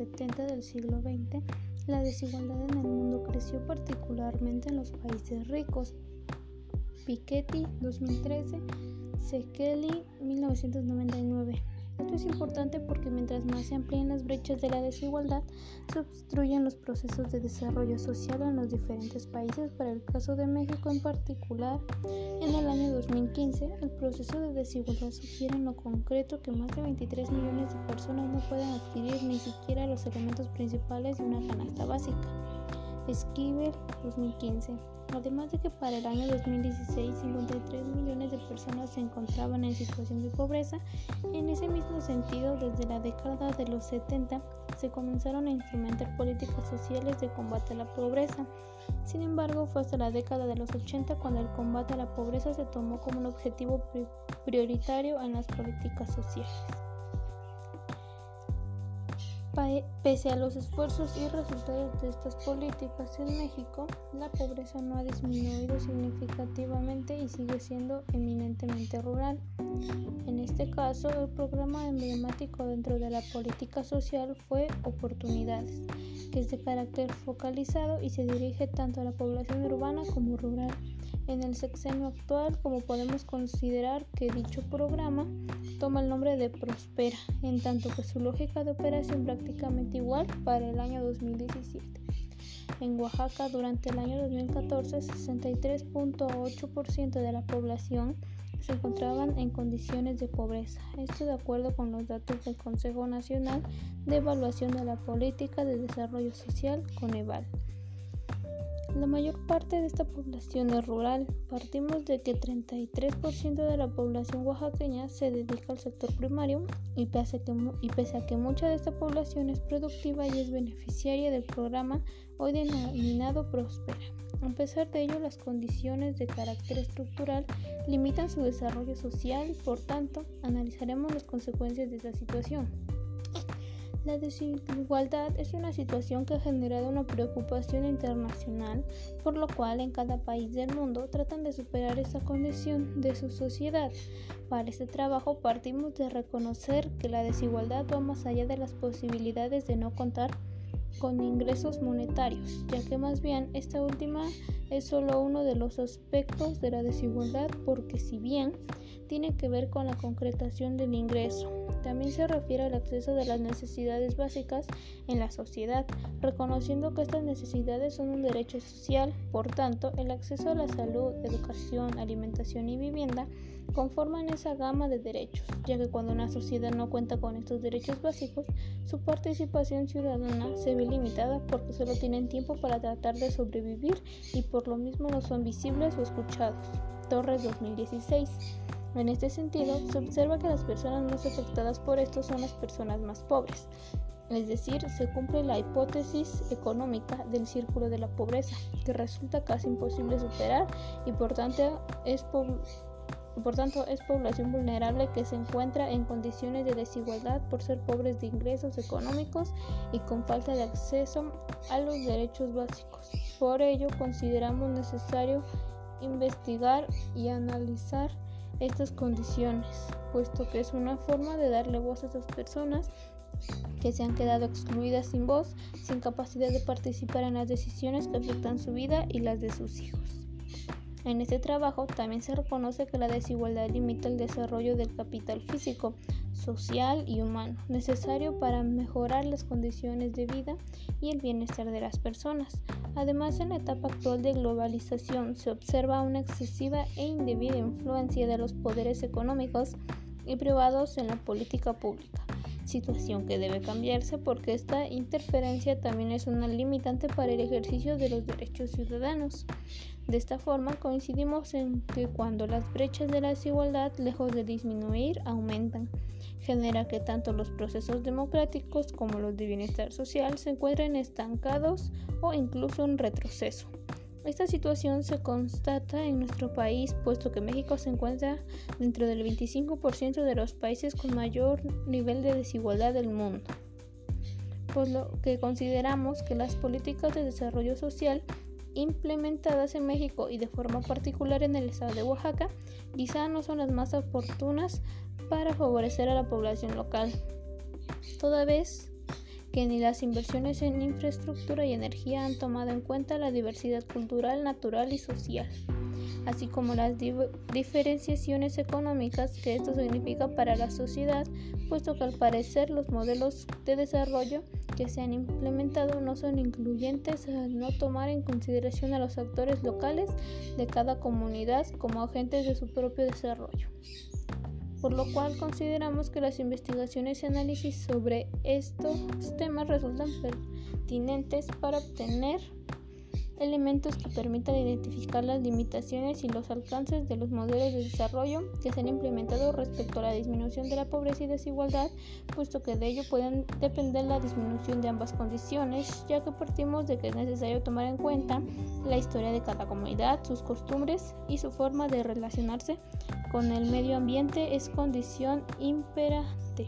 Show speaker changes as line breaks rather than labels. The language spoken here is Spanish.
70 del siglo XX, la desigualdad en el mundo creció particularmente en los países ricos. Piketty, 2013, Sekeli, 1999. Esto es importante porque mientras más se amplíen las brechas de la desigualdad, se obstruyen los procesos de desarrollo social en los diferentes países. Para el caso de México en particular, en el año 2015, el proceso de desigualdad sugiere en lo concreto que más de 23 millones de personas no pueden adquirir ni siquiera los elementos principales de una canasta básica. Esquivel 2015. Además de que para el año 2016 53 millones de personas se encontraban en situación de pobreza, en ese mismo sentido desde la década de los 70 se comenzaron a instrumentar políticas sociales de combate a la pobreza. Sin embargo, fue hasta la década de los 80 cuando el combate a la pobreza se tomó como un objetivo prioritario en las políticas sociales. Pese a los esfuerzos y resultados de estas políticas en México, la pobreza no ha disminuido significativamente y sigue siendo eminentemente rural. En este caso, el programa emblemático dentro de la política social fue Oportunidades, que es de carácter focalizado y se dirige tanto a la población urbana como rural. En el sexenio actual, como podemos considerar que dicho programa toma el nombre de Prospera, en tanto que su lógica de operación prácticamente igual para el año 2017. En Oaxaca, durante el año 2014, 63.8% de la población se encontraban en condiciones de pobreza. Esto de acuerdo con los datos del Consejo Nacional de Evaluación de la Política de Desarrollo Social, CONEVAL. La mayor parte de esta población es rural. Partimos de que 33% de la población oaxaqueña se dedica al sector primario y pese, a que, y pese a que mucha de esta población es productiva y es beneficiaria del programa hoy denominado Prospera. A pesar de ello, las condiciones de carácter estructural limitan su desarrollo social, por tanto, analizaremos las consecuencias de esta situación. La desigualdad es una situación que ha generado una preocupación internacional, por lo cual en cada país del mundo tratan de superar esa condición de su sociedad. Para este trabajo partimos de reconocer que la desigualdad va más allá de las posibilidades de no contar con ingresos monetarios, ya que más bien esta última es solo uno de los aspectos de la desigualdad porque si bien tiene que ver con la concretación del ingreso, también se refiere al acceso de las necesidades básicas en la sociedad, reconociendo que estas necesidades son un derecho social, por tanto, el acceso a la salud, educación, alimentación y vivienda conforman esa gama de derechos, ya que cuando una sociedad no cuenta con estos derechos básicos, su participación ciudadana se ve limitada porque solo tienen tiempo para tratar de sobrevivir y por lo mismo no son visibles o escuchados. Torres 2016 en este sentido, se observa que las personas más afectadas por esto son las personas más pobres, es decir, se cumple la hipótesis económica del círculo de la pobreza, que resulta casi imposible superar y por tanto es, por tanto es población vulnerable que se encuentra en condiciones de desigualdad por ser pobres de ingresos económicos y con falta de acceso a los derechos básicos. Por ello, consideramos necesario investigar y analizar estas condiciones, puesto que es una forma de darle voz a esas personas que se han quedado excluidas sin voz, sin capacidad de participar en las decisiones que afectan su vida y las de sus hijos. En este trabajo también se reconoce que la desigualdad limita el desarrollo del capital físico, social y humano necesario para mejorar las condiciones de vida y el bienestar de las personas. Además, en la etapa actual de globalización se observa una excesiva e indebida influencia de los poderes económicos y privados en la política pública, situación que debe cambiarse porque esta interferencia también es una limitante para el ejercicio de los derechos ciudadanos. De esta forma coincidimos en que cuando las brechas de la desigualdad, lejos de disminuir, aumentan genera que tanto los procesos democráticos como los de bienestar social se encuentren estancados o incluso en retroceso. Esta situación se constata en nuestro país, puesto que México se encuentra dentro del 25% de los países con mayor nivel de desigualdad del mundo, por lo que consideramos que las políticas de desarrollo social implementadas en México y de forma particular en el estado de Oaxaca quizá no son las más oportunas para favorecer a la población local, toda vez que ni las inversiones en infraestructura y energía han tomado en cuenta la diversidad cultural, natural y social, así como las diferenciaciones económicas que esto significa para la sociedad, puesto que al parecer los modelos de desarrollo que se han implementado no son incluyentes al no tomar en consideración a los actores locales de cada comunidad como agentes de su propio desarrollo por lo cual consideramos que las investigaciones y análisis sobre estos temas resultan pertinentes para obtener elementos que permitan identificar las limitaciones y los alcances de los modelos de desarrollo que se han implementado respecto a la disminución de la pobreza y desigualdad, puesto que de ello pueden depender la disminución de ambas condiciones, ya que partimos de que es necesario tomar en cuenta la historia de cada comunidad, sus costumbres y su forma de relacionarse con el medio ambiente es condición imperante.